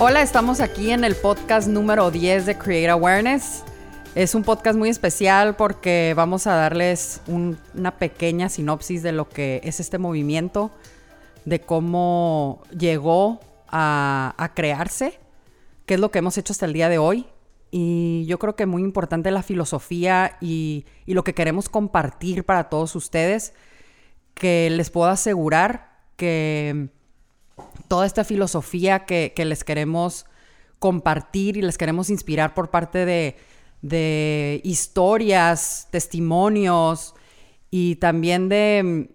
Hola, estamos aquí en el podcast número 10 de Create Awareness. Es un podcast muy especial porque vamos a darles una pequeña sinopsis de lo que es este movimiento, de cómo llegó a, crearse, qué es lo que hemos hecho hasta el día de hoy. Y yo creo que muy importante la filosofía y, lo que queremos compartir para todos ustedes, que les puedo asegurar que toda esta filosofía que, les queremos compartir y les queremos inspirar por parte de, historias, testimonios y también de,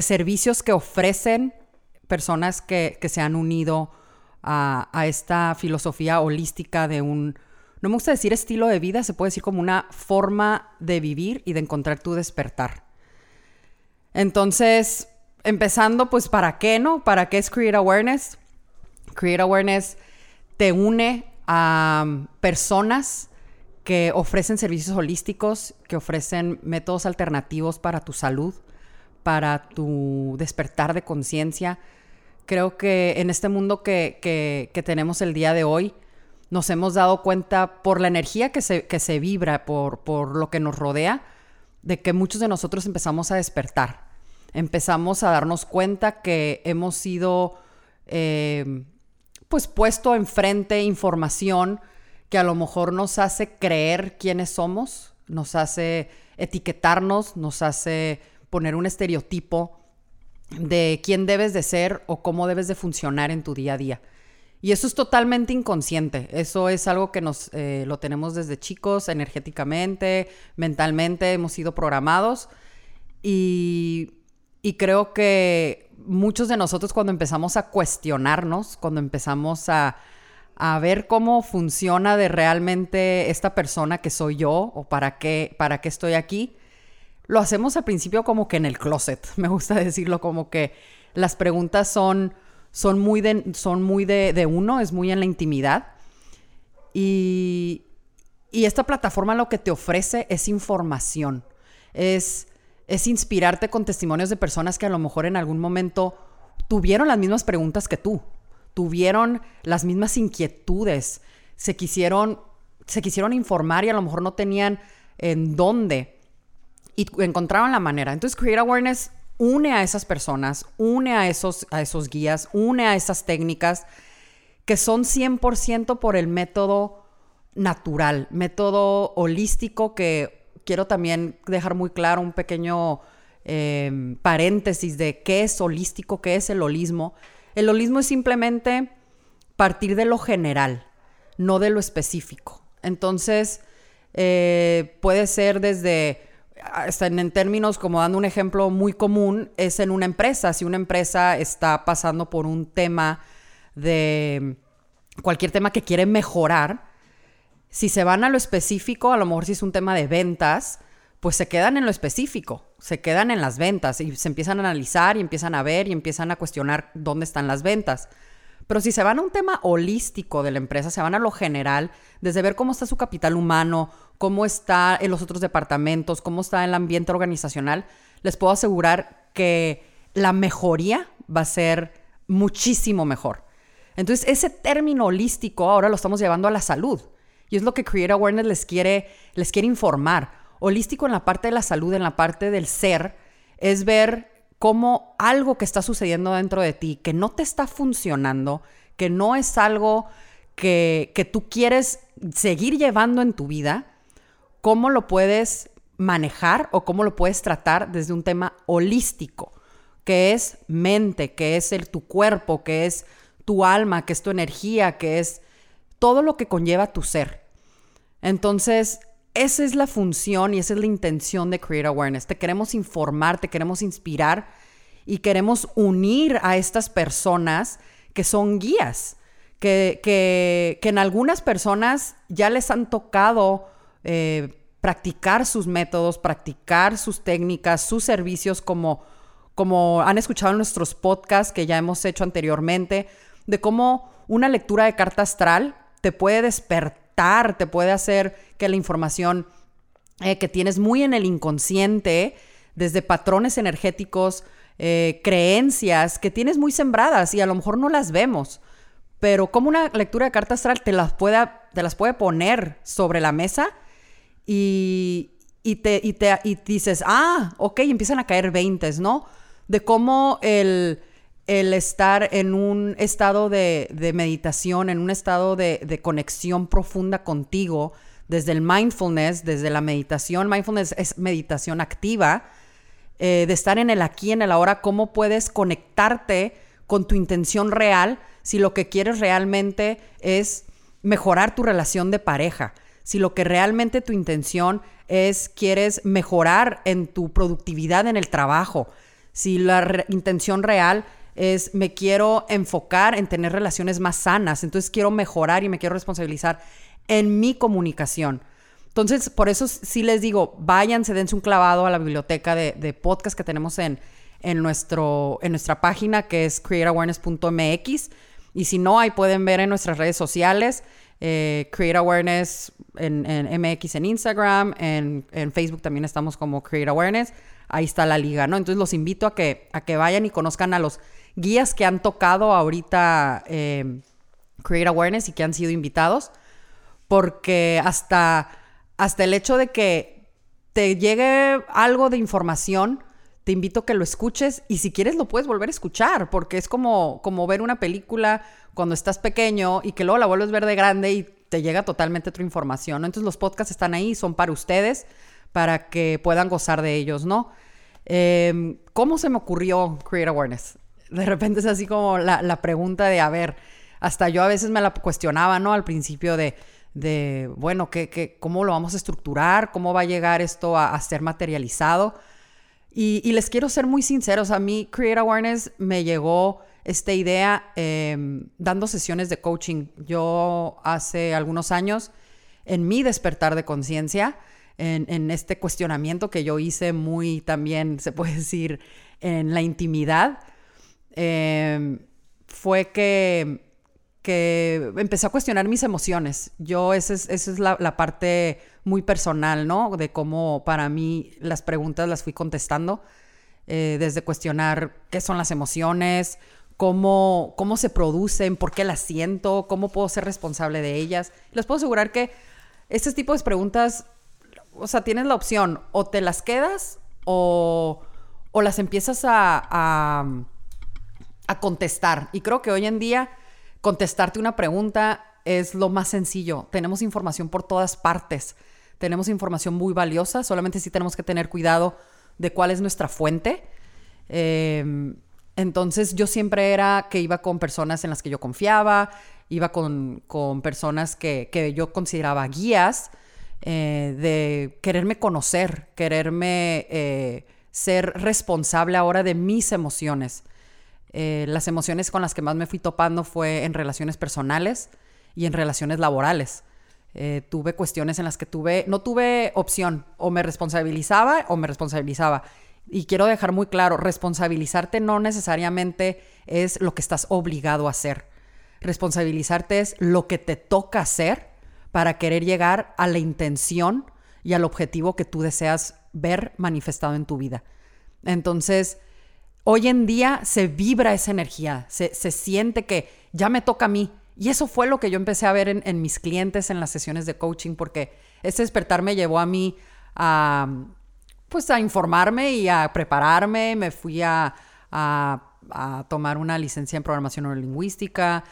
servicios que ofrecen personas que, se han unido a, a, esta filosofía holística de un, no me gusta decir estilo de vida, se puede decir como una forma de vivir y de encontrar tu despertar. Entonces, empezando, pues, ¿para qué, no? ¿Para qué es Create Awareness? Create Awareness te une a um, personas que ofrecen servicios holísticos, que ofrecen métodos alternativos para tu salud, para tu despertar de conciencia. Creo que en este mundo que, que, tenemos el día de hoy, nos hemos dado cuenta por la energía que se, que se vibra, por, por lo que nos rodea, de que muchos de nosotros empezamos a despertar empezamos a darnos cuenta que hemos sido, eh, pues, puesto enfrente información que a lo mejor nos hace creer quiénes somos, nos hace etiquetarnos, nos hace poner un estereotipo de quién debes de ser o cómo debes de funcionar en tu día a día. Y eso es totalmente inconsciente. Eso es algo que nos eh, lo tenemos desde chicos, energéticamente, mentalmente, hemos sido programados. Y y creo que muchos de nosotros cuando empezamos a cuestionarnos, cuando empezamos a, ver cómo funciona de realmente esta persona que soy yo o para qué, para qué estoy aquí, lo hacemos al principio como que en el closet. Me gusta decirlo como que las preguntas son, son muy, de, son muy de uno, es muy en la intimidad. Y, y esta plataforma lo que te ofrece es información, es es inspirarte con testimonios de personas que a lo mejor en algún momento tuvieron las mismas preguntas que tú, tuvieron las mismas inquietudes, se quisieron, se quisieron informar y a lo mejor no tenían en dónde y encontraron la manera. Entonces Create Awareness une a esas personas, une a esos, a esos guías, une a esas técnicas que son 100% por el método natural, método holístico que quiero también dejar muy claro un pequeño eh, paréntesis de qué es holístico, qué es el holismo. El holismo es simplemente partir de lo general, no de lo específico. Entonces, eh, puede ser desde, en, términos como dando un ejemplo muy común, es en una empresa. Si una empresa está pasando por un tema de cualquier tema que quiere mejorar, si se van a lo específico, a lo mejor si es un tema de ventas, pues se quedan en lo específico, se quedan en las ventas y se empiezan a analizar y empiezan a ver y empiezan a cuestionar dónde están las ventas. Pero si se van a un tema holístico de la empresa, se van a lo general, desde ver cómo está su capital humano, cómo está en los otros departamentos, cómo está el ambiente organizacional, les puedo asegurar que la mejoría va a ser muchísimo mejor. Entonces, ese término holístico ahora lo estamos llevando a la salud. Y es lo que Create Awareness les quiere, les quiere informar. Holístico en la parte de la salud, en la parte del ser, es ver cómo algo que está sucediendo dentro de ti, que no te está funcionando, que no es algo que, que tú quieres seguir llevando en tu vida, cómo lo puedes manejar o cómo lo puedes tratar desde un tema holístico, que es mente, que es el, tu cuerpo, que es tu alma, que es tu energía, que es todo lo que conlleva tu ser. Entonces, esa es la función y esa es la intención de Create Awareness. Te queremos informar, te queremos inspirar y queremos unir a estas personas que son guías, que, que, en algunas personas ya les han tocado eh, practicar sus métodos, practicar sus técnicas, sus servicios, como, como han escuchado en nuestros podcasts que ya hemos hecho anteriormente, de cómo una lectura de carta astral te puede despertar, te puede hacer que la información eh, que tienes muy en el inconsciente, desde patrones energéticos, eh, creencias que tienes muy sembradas y a lo mejor no las vemos, pero como una lectura de carta astral te las puede, te las puede poner sobre la mesa y, te, y te y dices, ah, ok, empiezan a caer veintes, ¿no? De cómo el, el estar en un estado de, meditación, en un estado de, de, conexión profunda contigo, desde el mindfulness, desde la meditación, mindfulness es meditación activa, eh, de estar en el aquí, en el ahora, cómo puedes conectarte con tu intención real si lo que quieres realmente es mejorar tu relación de pareja, si lo que realmente tu intención es, quieres mejorar en tu productividad en el trabajo, si la intención real es me quiero enfocar en tener relaciones más sanas, entonces quiero mejorar y me quiero responsabilizar en mi comunicación. Entonces, por eso sí les digo, váyanse, dense un clavado a la biblioteca de, de podcast que tenemos en, en, nuestro, en nuestra página que es createawareness.mx. Y si no, ahí pueden ver en nuestras redes sociales, eh, Create Awareness en, MX en Instagram, en, en, Facebook también estamos como Create Awareness. Ahí está la liga, ¿no? Entonces los invito a que, a que vayan y conozcan a los guías que han tocado ahorita eh, Create Awareness y que han sido invitados, porque hasta, hasta el hecho de que te llegue algo de información, te invito a que lo escuches y si quieres lo puedes volver a escuchar, porque es como, como ver una película cuando estás pequeño y que luego la vuelves a ver de grande y te llega totalmente otra información. Entonces los podcasts están ahí, son para ustedes, para que puedan gozar de ellos, ¿no? Em, ¿Cómo se me ocurrió Create Awareness? De repente es así como la, pregunta de, a ver, hasta yo a veces me la cuestionaba, ¿no? Al principio de, de bueno, ¿qué, qué, cómo lo vamos a estructurar? ¿Cómo va a llegar esto a, a ser materializado? Y, les quiero ser muy sinceros, a mí Create Awareness me llegó esta idea em, dando sesiones de coaching. Yo hace algunos años, en mi despertar de conciencia, en, este cuestionamiento que yo hice muy también, se puede decir, en la intimidad, em, fue que que empecé a cuestionar mis emociones. Yo, esa es, esa es la, parte muy personal, ¿no? De cómo para mí las preguntas las fui contestando, eh, desde cuestionar qué son las emociones, cómo, cómo se producen, por qué las siento, cómo puedo ser responsable de ellas. Les puedo asegurar que este tipo de preguntas, o sea, tienes la opción, o te las quedas o, o las empiezas a, a contestar. Y creo que hoy en día contestarte una pregunta es lo más sencillo. Tenemos información por todas partes. Tenemos información muy valiosa, solamente sí tenemos que tener cuidado de cuál es nuestra fuente. Em, entonces yo siempre era que iba con personas en las que yo confiaba, iba con, personas que, yo consideraba guías, eh, de quererme conocer, quererme eh, ser responsable ahora de mis emociones. Eh, las emociones con las que más me fui topando fue en relaciones personales y en relaciones laborales. Eh, tuve cuestiones en las que tuve, no tuve opción, o me responsabilizaba o me responsabilizaba. Y quiero dejar muy claro, responsabilizarte no necesariamente es lo que estás obligado a hacer. Responsabilizarte es lo que te toca hacer para querer llegar a la intención y al objetivo que tú deseas ver manifestado en tu vida. Entonces, hoy en día se vibra esa energía, se, siente que ya me toca a mí. Y eso fue lo que yo empecé a ver en, mis clientes en las sesiones de coaching, porque ese despertar me llevó a mí a, pues a informarme y a prepararme. Me fui a, tomar una licencia en programación neurolingüística,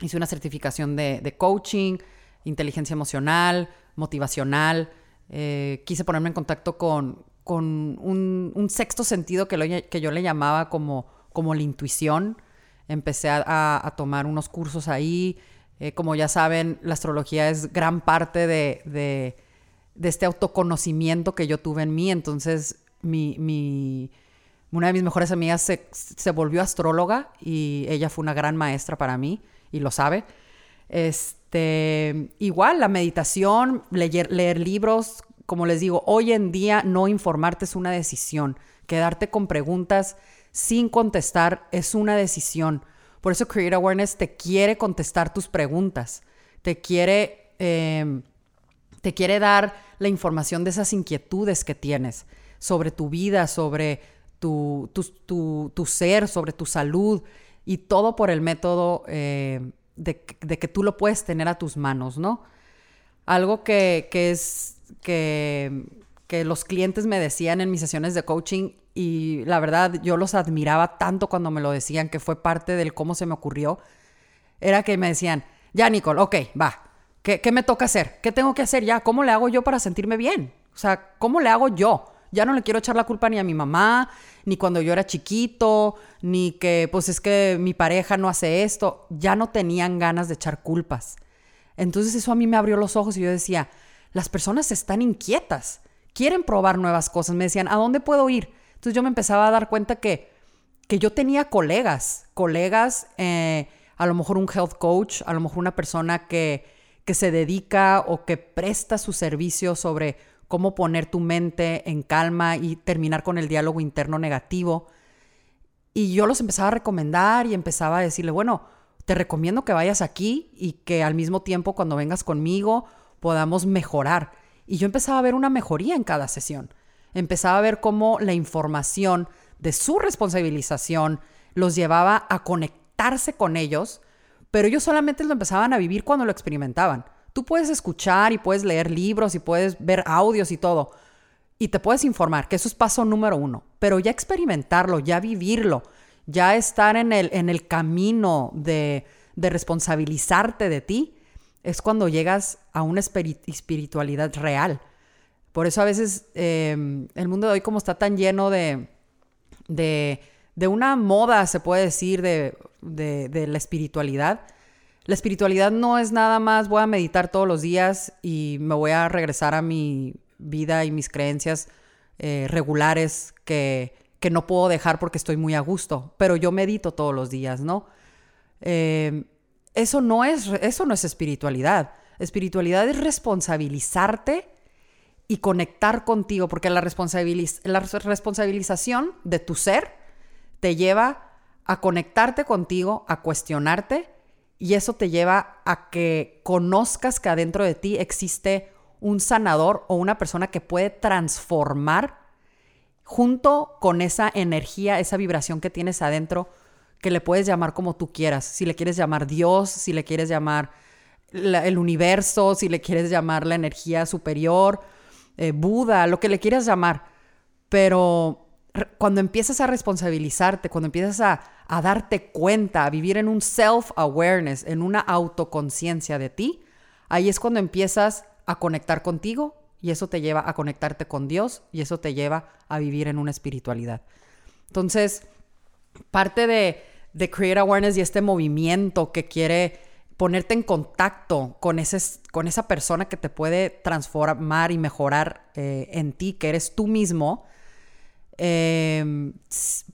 hice una certificación de, coaching, inteligencia emocional, motivacional. Eh, quise ponerme en contacto con, con un, sexto sentido que, que, yo le llamaba como, como la intuición. Empecé a, tomar unos cursos ahí. Eh, como ya saben, la astrología es gran parte de, este autoconocimiento que yo tuve en mí. Entonces, mi, una de mis mejores amigas se, se, volvió astróloga y ella fue una gran maestra para mí y lo sabe. Este, igual, la meditación, leer, leer libros, como les digo, hoy en día no informarte es una decisión. Quedarte con preguntas sin contestar es una decisión. Por eso Create Awareness te quiere contestar tus preguntas. Te quiere, em, te quiere dar la información de esas inquietudes que tienes sobre tu vida, sobre tu, tu, ser, sobre tu salud y todo por el método eh, de, que tú lo puedes tener a tus manos, ¿no? Algo que, que es que, que los clientes me decían en mis sesiones de coaching y la verdad yo los admiraba tanto cuando me lo decían, que fue parte del cómo se me ocurrió, era que me decían, ya Nicole, ok, va, ¿Qué, ¿qué, me toca hacer? ¿Qué tengo que hacer ya? ¿Cómo le hago yo para sentirme bien? O sea, ¿cómo le hago yo? Ya no le quiero echar la culpa ni a mi mamá, ni cuando yo era chiquito, ni que pues es que mi pareja no hace esto. Ya no tenían ganas de echar culpas. Entonces eso a mí me abrió los ojos y yo decía, las personas están inquietas, quieren probar nuevas cosas. Me decían, ¿a dónde puedo ir? Entonces yo me empezaba a dar cuenta que, que yo tenía colegas, colegas, eh, a lo mejor un health coach, a lo mejor una persona que, que se dedica o que presta su servicio sobre cómo poner tu mente en calma y terminar con el diálogo interno negativo. Y yo los empezaba a recomendar y empezaba a decirle, bueno, te recomiendo que vayas aquí y que al mismo tiempo cuando vengas conmigo podamos mejorar. Y yo empezaba a ver una mejoría en cada sesión. Empezaba a ver cómo la información de su responsabilización los llevaba a conectarse con ellos, pero ellos solamente lo empezaban a vivir cuando lo experimentaban. Tú puedes escuchar y puedes leer libros y puedes ver audios y todo. Y te puedes informar, que eso es paso número uno. Pero ya experimentarlo, ya vivirlo, ya estar en el, en el camino de, de responsabilizarte de ti, es cuando llegas a una espiritualidad real. Por eso a veces em, el mundo de hoy como está tan lleno de, de, de una moda, se puede decir, de, de la espiritualidad, la espiritualidad no es nada más voy a meditar todos los días y me voy a regresar a mi vida y mis creencias eh, regulares que, que, no puedo dejar porque estoy muy a gusto, pero yo medito todos los días, ¿no? Eh, eso, no es, eso no es espiritualidad. Espiritualidad es responsabilizarte y conectar contigo, porque la, la responsabilización de tu ser te lleva a conectarte contigo, a cuestionarte y eso te lleva a que conozcas que adentro de ti existe un sanador o una persona que puede transformar junto con esa energía, esa vibración que tienes adentro, que le puedes llamar como tú quieras. Si le quieres llamar Dios, si le quieres llamar el universo, si le quieres llamar la energía superior, eh, Buda, lo que le quieras llamar. Pero cuando empiezas a responsabilizarte, cuando empiezas a, darte cuenta, a vivir en un self-awareness, en una autoconciencia de ti, ahí es cuando empiezas a conectar contigo y eso te lleva a conectarte con Dios y eso te lleva a vivir en una espiritualidad. Entonces, parte de, de Create Awareness y este movimiento que quiere ponerte en contacto con, ese, con esa persona que te puede transformar y mejorar eh, en ti, que eres tú mismo, Em,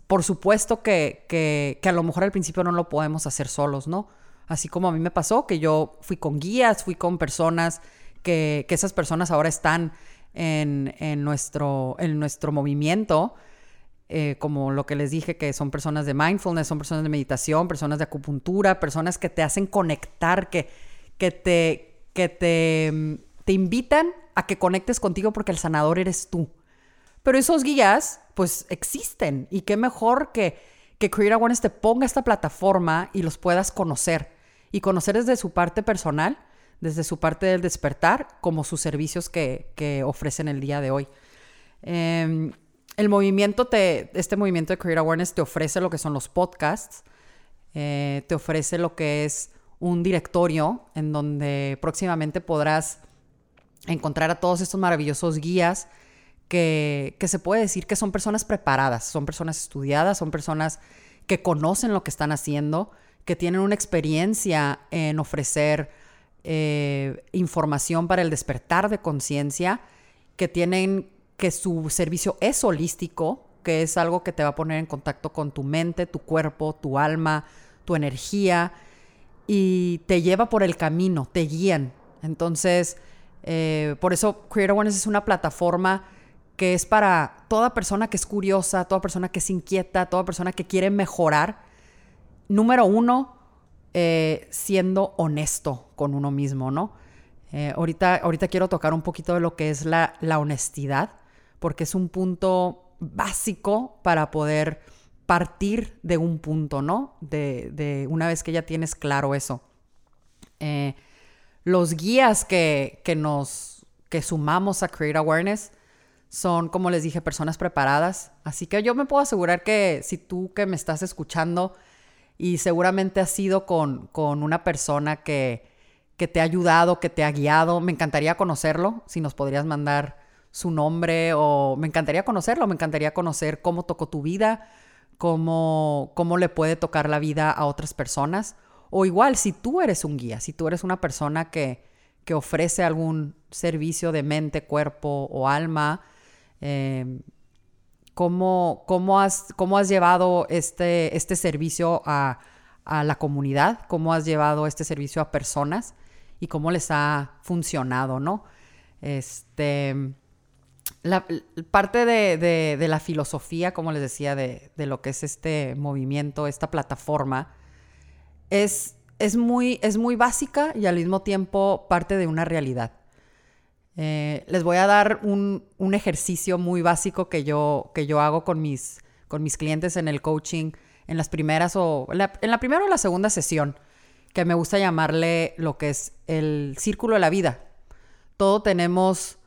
por supuesto que, que, a lo mejor al principio no lo podemos hacer solos, ¿no? Así como a mí me pasó, que yo fui con guías, fui con personas, que, que esas personas ahora están en, en, nuestro, en nuestro movimiento, eh, como lo que les dije, que son personas de mindfulness, son personas de meditación, personas de acupuntura, personas que te hacen conectar, que, que, te, que te, te invitan a que conectes contigo porque el sanador eres tú. Pero esos guías, pues existen. Y qué mejor que, que Create Awareness te ponga esta plataforma y los puedas conocer. Y conocer desde su parte personal, desde su parte del despertar, como sus servicios que, ofrecen el día de hoy. Em, el movimiento, te, este movimiento de Create Awareness te ofrece lo que son los podcasts, eh, te ofrece lo que es un directorio en donde próximamente podrás encontrar a todos estos maravillosos guías que, se puede decir que son personas preparadas, son personas estudiadas, son personas que conocen lo que están haciendo, que tienen una experiencia en ofrecer eh, información para el despertar de conciencia, que tienen que su servicio es holístico, que es algo que te va a poner en contacto con tu mente, tu cuerpo, tu alma, tu energía, y te lleva por el camino, te guían. Entonces, eh, por eso Creator Awareness es una plataforma que es para toda persona que es curiosa, toda persona que es inquieta, toda persona que quiere mejorar. Número uno, eh, siendo honesto con uno mismo, ¿no? Eh, ahorita, ahorita quiero tocar un poquito de lo que es la, honestidad, porque es un punto básico para poder partir de un punto, ¿no? De, una vez que ya tienes claro eso. Eh, los guías que, que nos que sumamos a Create Awareness son, como les dije, personas preparadas. Así que yo me puedo asegurar que si tú que me estás escuchando y seguramente has sido con, con una persona que, que te ha ayudado, que te ha guiado, me encantaría conocerlo, si nos podrías mandar su nombre o me encantaría conocerlo, me encantaría conocer cómo tocó tu vida, cómo, cómo le puede tocar la vida a otras personas. O igual, si tú eres un guía, si tú eres una persona que, que ofrece algún servicio de mente, cuerpo o alma, Em, ¿cómo, cómo, has, ¿Cómo has llevado este, este servicio a, a la comunidad? ¿Cómo has llevado este servicio a personas? Y cómo les ha funcionado, ¿no? Este, la, parte de, de, la filosofía, como les decía, de, de, lo que es este movimiento, esta plataforma, es, es, muy, es muy básica y al mismo tiempo parte de una realidad. Eh, les voy a dar un, ejercicio muy básico que yo, que yo hago con mis, con mis clientes en el coaching, en las primeras o en la, primera o la segunda sesión, que me gusta llamarle lo que es el círculo de la vida. Todos tenemos,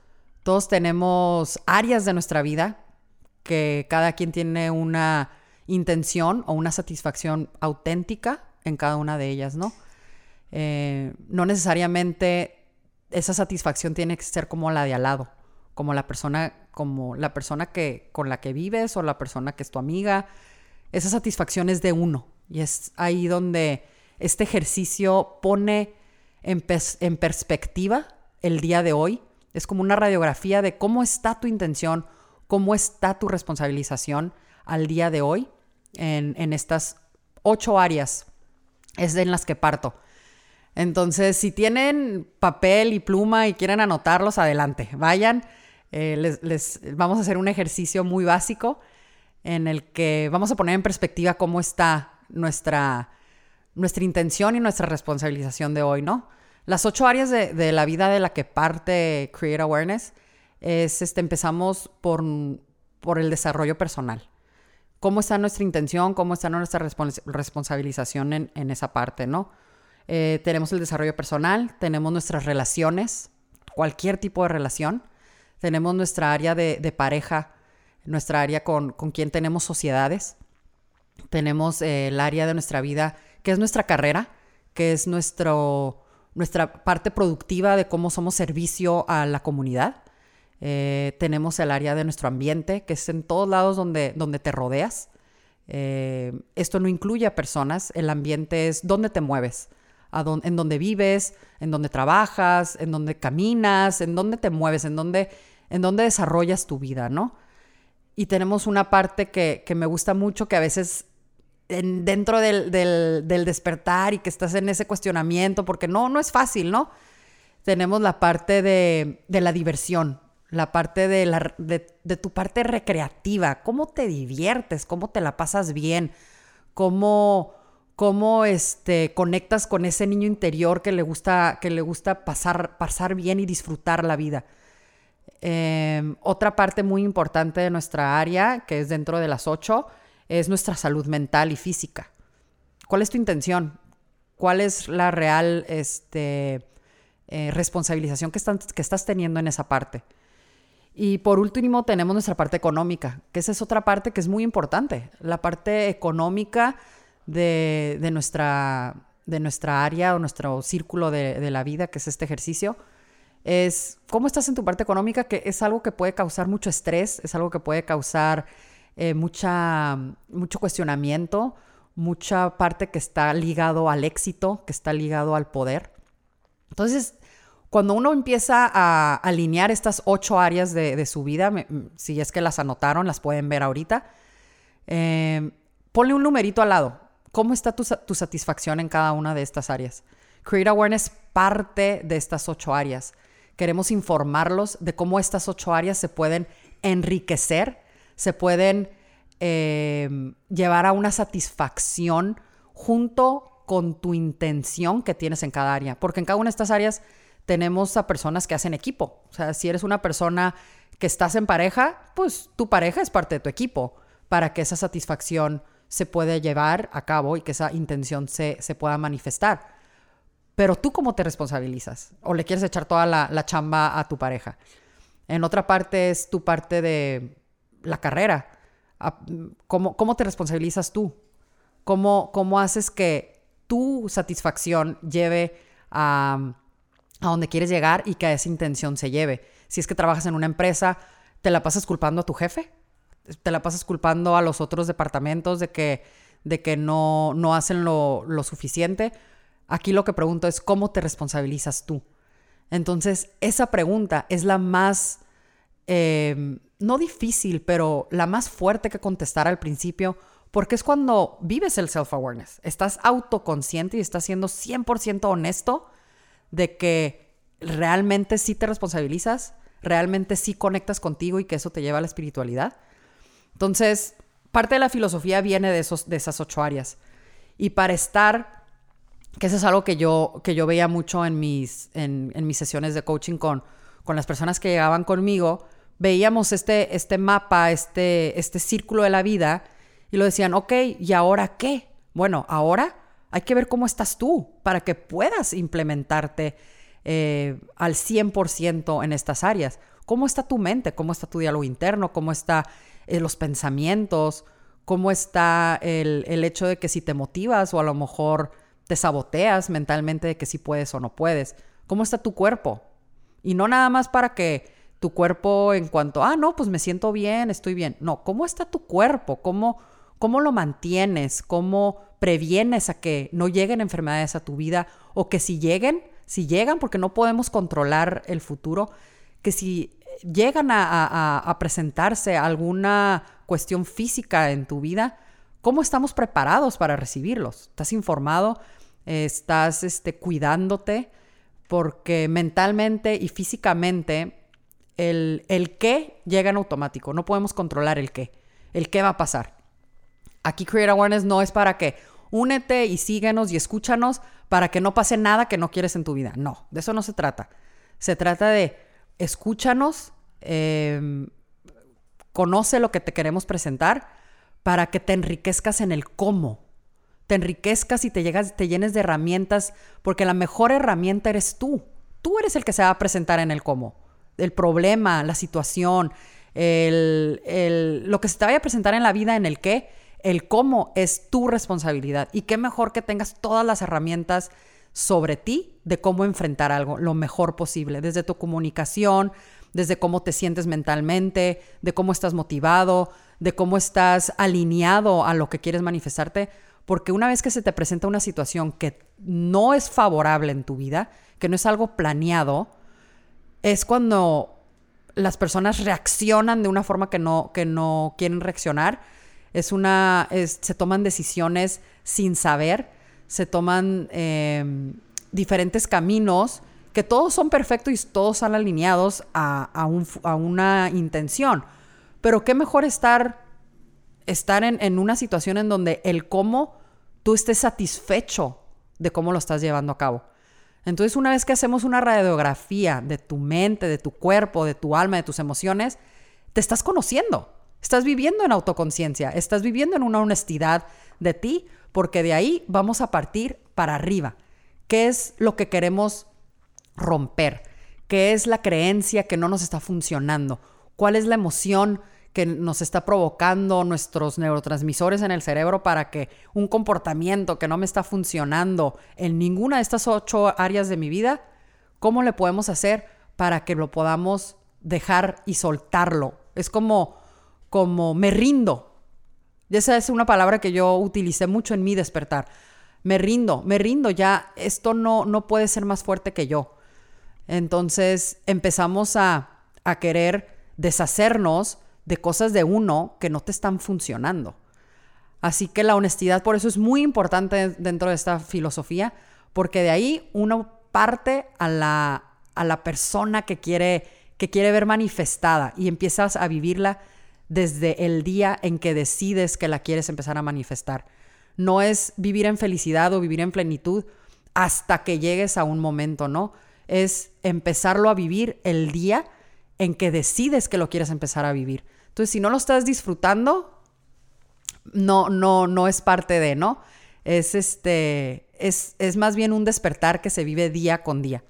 todos tenemos áreas de nuestra vida que cada quien tiene una intención o una satisfacción auténtica en cada una de ellas, ¿no? Eh, no necesariamente esa satisfacción tiene que ser como la de al lado, como la persona, como la persona que, con la que vives o la persona que es tu amiga. Esa satisfacción es de uno. Y es ahí donde este ejercicio pone en, en perspectiva el día de hoy. Es como una radiografía de cómo está tu intención, cómo está tu responsabilización al día de hoy en, estas ocho áreas. Es en las que parto. Entonces, si tienen papel y pluma y quieren anotarlos, adelante, vayan. Eh, les, vamos a hacer un ejercicio muy básico en el que vamos a poner en perspectiva cómo está nuestra, nuestra intención y nuestra responsabilización de hoy, ¿no? Las ocho áreas de, la vida de la que parte Create Awareness es, este, empezamos por, por el desarrollo personal. ¿Cómo está nuestra intención? ¿Cómo está nuestra responsabilización en, en esa parte, no? Eh, tenemos el desarrollo personal, tenemos nuestras relaciones, cualquier tipo de relación. Tenemos nuestra área de, pareja, nuestra área con, con, quien tenemos sociedades. Tenemos eh, el área de nuestra vida que es nuestra carrera, que es nuestro, nuestra parte productiva de cómo somos servicio a la comunidad. Eh, tenemos el área de nuestro ambiente, que es en todos lados donde, donde te rodeas. esto no incluye a personas, el ambiente es donde te mueves en dónde vives, en dónde trabajas, en dónde caminas, en dónde te mueves, en dónde, en dónde desarrollas tu vida, ¿no? Y tenemos una parte que, me gusta mucho, que a veces dentro del, despertar y que estás en ese cuestionamiento, porque no, no es fácil, ¿no? Tenemos la parte de, la diversión, la parte de, la, de tu parte recreativa, cómo te diviertes, cómo te la pasas bien, cómo cómo este, conectas con ese niño interior que le gusta, que le gusta pasar, pasar bien y disfrutar la vida. Em, otra parte muy importante de nuestra área, que es dentro de las ocho, es nuestra salud mental y física. ¿Cuál es tu intención? ¿Cuál es la real este, eh, responsabilización que, que estás teniendo en esa parte? Y por último tenemos nuestra parte económica, que esa es otra parte que es muy importante. La parte económica de, nuestra, de nuestra área o nuestro círculo de, la vida, que es este ejercicio, es cómo estás en tu parte económica, que es algo que puede causar mucho estrés, es algo que puede causar eh, mucha, mucho cuestionamiento, mucha parte que está ligado al éxito, que está ligado al poder. Entonces, cuando uno empieza a alinear estas ocho áreas de, su vida, si es que las anotaron, las pueden ver ahorita, eh, ponle un numerito al lado. ¿Cómo está tu, satisfacción en cada una de estas áreas? Create Awareness parte de estas ocho áreas. Queremos informarlos de cómo estas ocho áreas se pueden enriquecer, se pueden eh, llevar a una satisfacción junto con tu intención que tienes en cada área. Porque en cada una de estas áreas tenemos a personas que hacen equipo. O sea, si eres una persona que estás en pareja, pues tu pareja es parte de tu equipo para que esa satisfacción se puede llevar a cabo y que esa intención se, pueda manifestar. Pero tú cómo te responsabilizas o le quieres echar toda la, chamba a tu pareja. En otra parte es tu parte de la carrera. ¿Cómo, cómo te responsabilizas tú? ¿Cómo, ¿Cómo haces que tu satisfacción lleve a, a donde quieres llegar y que esa intención se lleve? Si es que trabajas en una empresa, ¿te la pasas culpando a tu jefe? ¿Te la pasas culpando a los otros departamentos de que, de que no, no hacen lo, lo suficiente? Aquí lo que pregunto es, ¿cómo te responsabilizas tú? Entonces, esa pregunta es la más, em, no difícil, pero la más fuerte que contestar al principio, porque es cuando vives el self-awareness. Estás autoconsciente y estás siendo 100% honesto de que realmente sí te responsabilizas, realmente sí conectas contigo y que eso te lleva a la espiritualidad. Entonces, parte de la filosofía viene de, esos, de esas ocho áreas. Y para estar que eso es algo que yo, que yo veía mucho en mis, en, mis sesiones de coaching con, con las personas que llegaban conmigo, veíamos este, este mapa, este, este círculo de la vida y lo decían, ok, ¿y ahora qué? Bueno, ahora hay que ver cómo estás tú para que puedas implementarte eh, al 100% en estas áreas. ¿Cómo está tu mente? ¿Cómo está tu diálogo interno? ¿Cómo están eh, los pensamientos? ¿Cómo está el, el hecho de que si te motivas o a lo mejor te saboteas mentalmente de que si puedes o no puedes. ¿Cómo está tu cuerpo? Y no nada más para que tu cuerpo en cuanto, ah, no, pues me siento bien, estoy bien. No, ¿cómo está tu cuerpo? ¿Cómo, cómo lo mantienes? ¿Cómo previenes a que no lleguen enfermedades a tu vida? O que si lleguen, si llegan, porque no podemos controlar el futuro, que si llegan a, a presentarse alguna cuestión física en tu vida, ¿cómo estamos preparados para recibirlos? ¿Estás informado? estás este, cuidándote, porque mentalmente y físicamente el, el qué llega en automático, no podemos controlar el qué, el qué va a pasar. Aquí Create Awareness no es para que únete y síguenos y escúchanos para que no pase nada que no quieres en tu vida. No, de eso no se trata. Se trata de escúchanos, em, conoce lo que te queremos presentar para que te enriquezcas en el cómo te enriquezcas y te, llegas, te llenes de herramientas, porque la mejor herramienta eres tú. Tú eres el que se va a presentar en el cómo. El problema, la situación, el, lo que se te vaya a presentar en la vida en el qué, el cómo es tu responsabilidad. Y qué mejor que tengas todas las herramientas sobre ti de cómo enfrentar algo lo mejor posible, desde tu comunicación, desde cómo te sientes mentalmente, de cómo estás motivado, de cómo estás alineado a lo que quieres manifestarte porque una vez que se te presenta una situación que no es favorable en tu vida, que no es algo planeado, es cuando las personas reaccionan de una forma que no, que no quieren reaccionar. Es una, se toman decisiones sin saber, se toman em, diferentes caminos que todos son perfectos y todos están alineados a, una intención. Pero qué mejor estar, estar en, en, una situación en donde el cómo tú estés satisfecho de cómo lo estás llevando a cabo. Entonces, una vez que hacemos una radiografía de tu mente, de tu cuerpo, de tu alma, de tus emociones, te estás conociendo. Estás viviendo en autoconciencia, estás viviendo en una honestidad de ti, porque de ahí vamos a partir para arriba. ¿Qué es lo que queremos romper? ¿Qué es la creencia que no nos está funcionando? ¿Cuál es la emoción que nos está provocando nuestros neurotransmisores en el cerebro para que un comportamiento que no me está funcionando en ninguna de estas ocho áreas de mi vida, ¿cómo le podemos hacer para que lo podamos dejar y soltarlo? Es como, como me rindo. Y esa es una palabra que yo utilicé mucho en mi despertar. Me rindo, me rindo, ya esto no, no puede ser más fuerte que yo. Entonces empezamos a, a querer deshacernos de cosas de uno que no te están funcionando. Así que la honestidad por eso es muy importante dentro de esta filosofía, porque de ahí uno parte a la, a la persona que quiere, que quiere ver manifestada y empiezas a vivirla desde el día en que decides que la quieres empezar a manifestar. No es vivir en felicidad o vivir en plenitud hasta que llegues a un momento, ¿no? Es empezarlo a vivir el día en que decides que lo quieres empezar a vivir. Entonces, si no lo estás disfrutando, no, no, no es parte de, ¿no? Es este, es, más bien un despertar que se vive día con día.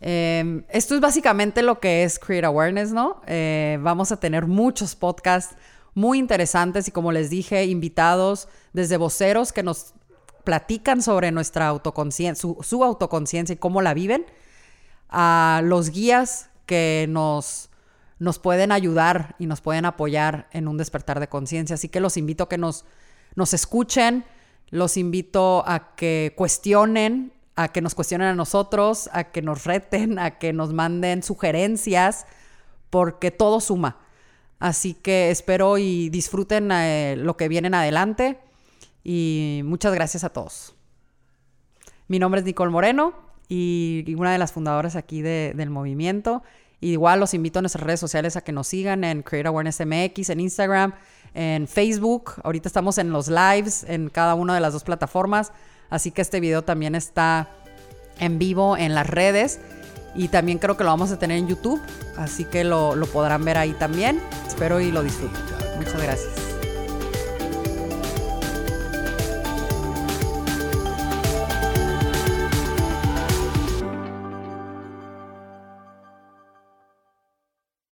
Em, esto es básicamente lo que es Create Awareness, ¿no? Eh, vamos a tener muchos podcasts muy interesantes y como les dije, invitados desde voceros que nos platican sobre nuestra autoconciencia, su autoconciencia y cómo la viven, a los guías que nos, nos pueden ayudar y nos pueden apoyar en un despertar de conciencia. Así que los invito a que nos, nos escuchen, los invito a que cuestionen, a que nos cuestionen a nosotros, a que nos reten, a que nos manden sugerencias, porque todo suma. Así que espero y disfruten eh, lo que viene en adelante y muchas gracias a todos. Mi nombre es Nicole Moreno y una de las fundadoras aquí del movimiento. Igual los invito a nuestras redes sociales a que nos sigan en Create Awareness MX, en Instagram, en Facebook. Ahorita estamos en los lives en cada una de las dos plataformas. Así que este video también está en vivo en las redes. Y también creo que lo vamos a tener en YouTube. Así que lo, lo podrán ver ahí también. Espero y lo disfruten. Muchas gracias.